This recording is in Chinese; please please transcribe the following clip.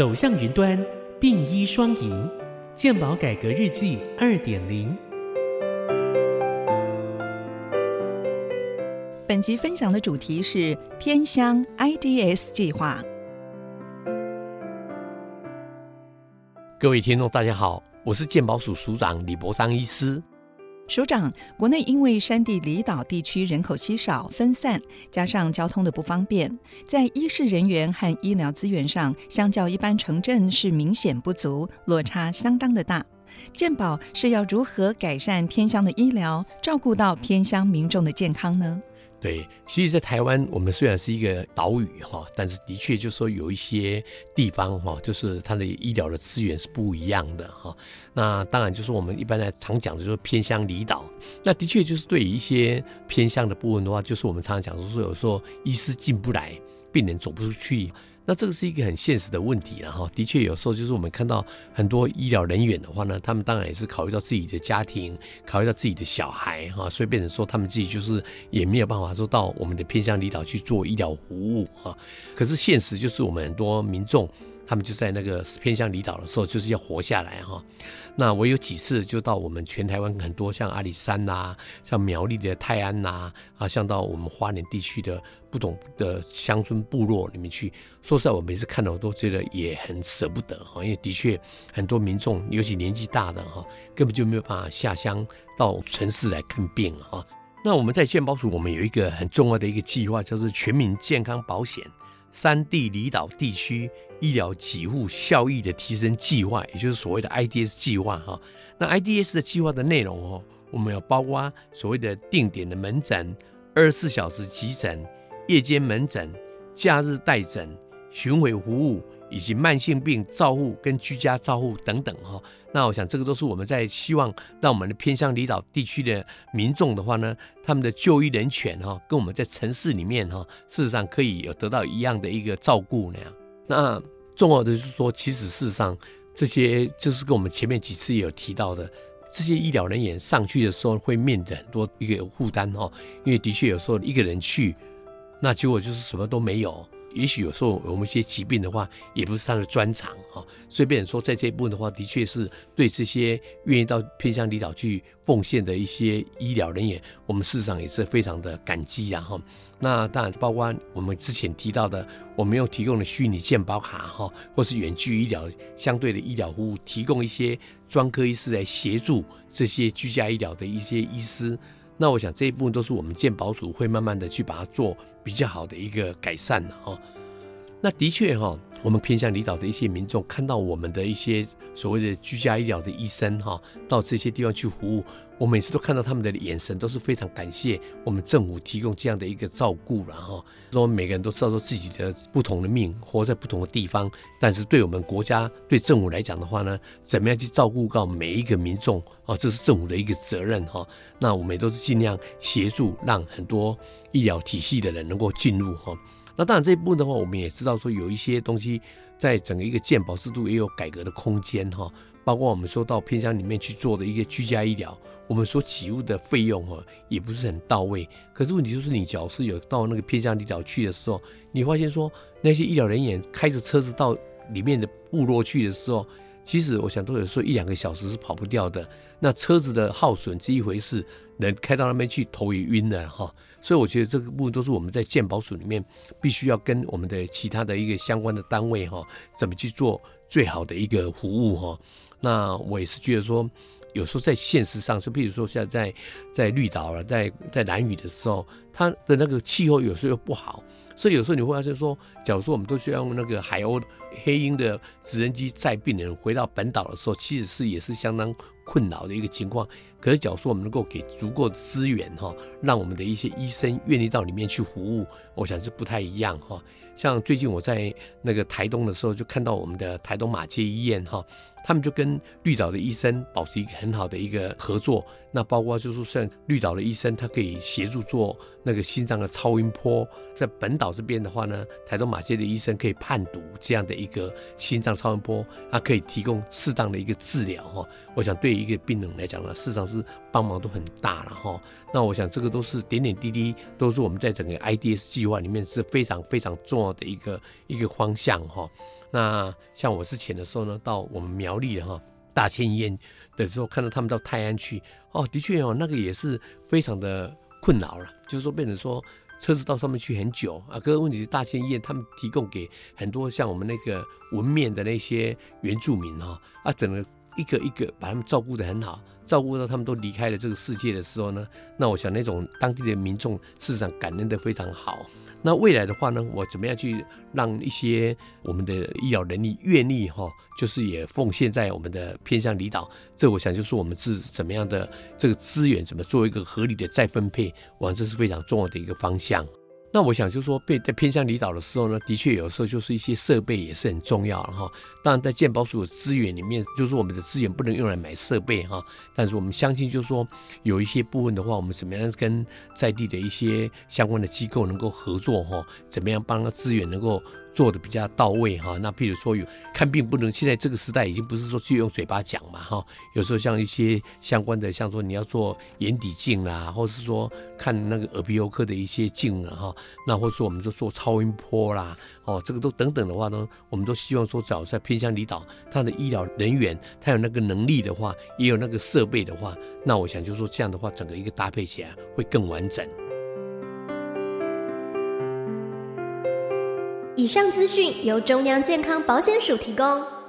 走向云端，并医双赢，健保改革日记二点零。本集分享的主题是偏乡 IDS 计划。各位听众，大家好，我是健保署署长李博章医师。署长，国内因为山地离岛地区人口稀少、分散，加上交通的不方便，在医事人员和医疗资源上，相较一般城镇是明显不足，落差相当的大。健保是要如何改善偏乡的医疗，照顾到偏乡民众的健康呢？对，其实，在台湾，我们虽然是一个岛屿哈，但是的确就是说有一些地方哈，就是它的医疗的资源是不一样的哈。那当然就是我们一般来常讲的就是偏向离岛。那的确就是对于一些偏向的部分的话，就是我们常常讲说，有时候医师进不来，病人走不出去。那这个是一个很现实的问题了哈，的确有时候就是我们看到很多医疗人员的话呢，他们当然也是考虑到自己的家庭，考虑到自己的小孩哈，所以变成说他们自己就是也没有办法说到我们的偏向离岛去做医疗服务啊。可是现实就是我们很多民众。他们就在那个偏向离岛的时候，就是要活下来哈。那我有几次就到我们全台湾很多像阿里山呐，像苗栗的泰安呐，啊，像到我们花莲地区的不同的乡村部落里面去。说实在，我每次看到我都觉得也很舍不得哈，因为的确很多民众，尤其年纪大的哈，根本就没有办法下乡到城市来看病哈。那我们在健保署，我们有一个很重要的一个计划，叫做全民健康保险三地离岛地区。医疗给付效益的提升计划，也就是所谓的 IDS 计划哈。那 IDS 的计划的内容哦，我们有包括所谓的定点的门诊、二十四小时急诊、夜间门诊、假日待诊、巡回服务，以及慢性病照护跟居家照护等等哈。那我想这个都是我们在希望让我们的偏向离岛地区的民众的话呢，他们的就医人权哈，跟我们在城市里面哈，事实上可以有得到一样的一个照顾那样。那重要的就是说，其实事实上，这些就是跟我们前面几次也有提到的，这些医疗人员上去的时候会面临很多一个负担哦，因为的确有时候一个人去，那结果就是什么都没有。也许有时候我们一些疾病的话，也不是他的专长啊。所以，变说在这一部分的话，的确是对这些愿意到偏乡离岛去奉献的一些医疗人员，我们事实上也是非常的感激呀哈。那当然，包括我们之前提到的，我们用提供的虚拟健保卡哈，或是远距医疗相对的医疗服务，提供一些专科医师来协助这些居家医疗的一些医师。那我想这一部分都是我们鉴宝署会慢慢的去把它做比较好的一个改善的哈。那的确哈，我们偏向离岛的一些民众看到我们的一些所谓的居家医疗的医生哈，到这些地方去服务。我每次都看到他们的眼神，都是非常感谢我们政府提供这样的一个照顾了哈。说每个人都知道说自己的不同的命，活在不同的地方，但是对我们国家、对政府来讲的话呢，怎么样去照顾到每一个民众啊？这是政府的一个责任哈。那我们也都是尽量协助，让很多医疗体系的人能够进入哈。那当然这一部分的话，我们也知道说有一些东西在整个一个健保制度也有改革的空间哈。包括我们说到偏乡里面去做的一个居家医疗，我们所起付的费用哈也不是很到位。可是问题就是，你只要是有到那个偏乡医疗去的时候，你发现说那些医疗人员开着车子到里面的部落去的时候，其实我想都有说一两个小时是跑不掉的。那车子的耗损是一回事，人开到那边去头也晕了哈。所以我觉得这个部分都是我们在鉴宝署里面必须要跟我们的其他的一个相关的单位哈，怎么去做最好的一个服务哈。那我也是觉得说，有时候在现实上，就比如说现在在绿岛了，在在南屿的时候，它的那个气候有时候又不好，所以有时候你会发现说，假如说我们都需要用那个海鸥黑鹰的直升机载病人回到本岛的时候，其实是也是相当困扰的一个情况。可是假如说我们能够给足够的资源哈，让我们的一些医生愿意到里面去服务，我想是不太一样哈。像最近我在那个台东的时候，就看到我们的台东马街医院哈。他们就跟绿岛的医生保持一个很好的一个合作，那包括就是像绿岛的医生，他可以协助做那个心脏的超音波，在本岛这边的话呢，台东马街的医生可以判读这样的一个心脏超音波，它可以提供适当的一个治疗哈。我想对于一个病人来讲呢，事实上是帮忙都很大了哈。那我想这个都是点点滴滴，都是我们在整个 IDS 计划里面是非常非常重要的一个一个方向哈。那像我之前的时候呢，到我们苗栗的哈大千医院的时候，看到他们到泰安去，哦，的确哦，那个也是非常的困扰了，就是说变成说车子到上面去很久啊。可是问题是大千医院他们提供给很多像我们那个文面的那些原住民哈啊，整个一个一个把他们照顾得很好。照顾到他们都离开了这个世界的时候呢，那我想那种当地的民众事实上感恩的非常好。那未来的话呢，我怎么样去让一些我们的医疗能力愿意哈，就是也奉献在我们的偏向离岛，这我想就是我们是怎么样的这个资源怎么做一个合理的再分配，我想这是非常重要的一个方向。那我想就是说，被在偏向离岛的时候呢，的确有时候就是一些设备也是很重要哈。当然，在鉴宝署的资源里面，就是我们的资源不能用来买设备哈。但是我们相信，就是说有一些部分的话，我们怎么样跟在地的一些相关的机构能够合作哈？怎么样帮资源能够？做的比较到位哈，那譬如说有看病不能，现在这个时代已经不是说去用嘴巴讲嘛哈，有时候像一些相关的，像说你要做眼底镜啦，或是说看那个耳鼻喉科的一些镜了哈，那或者说我们说做超音波啦，哦，这个都等等的话呢，我们都希望说找在偏乡离岛，他的医疗人员他有那个能力的话，也有那个设备的话，那我想就说这样的话，整个一个搭配起来会更完整。以上资讯由中央健康保险署提供。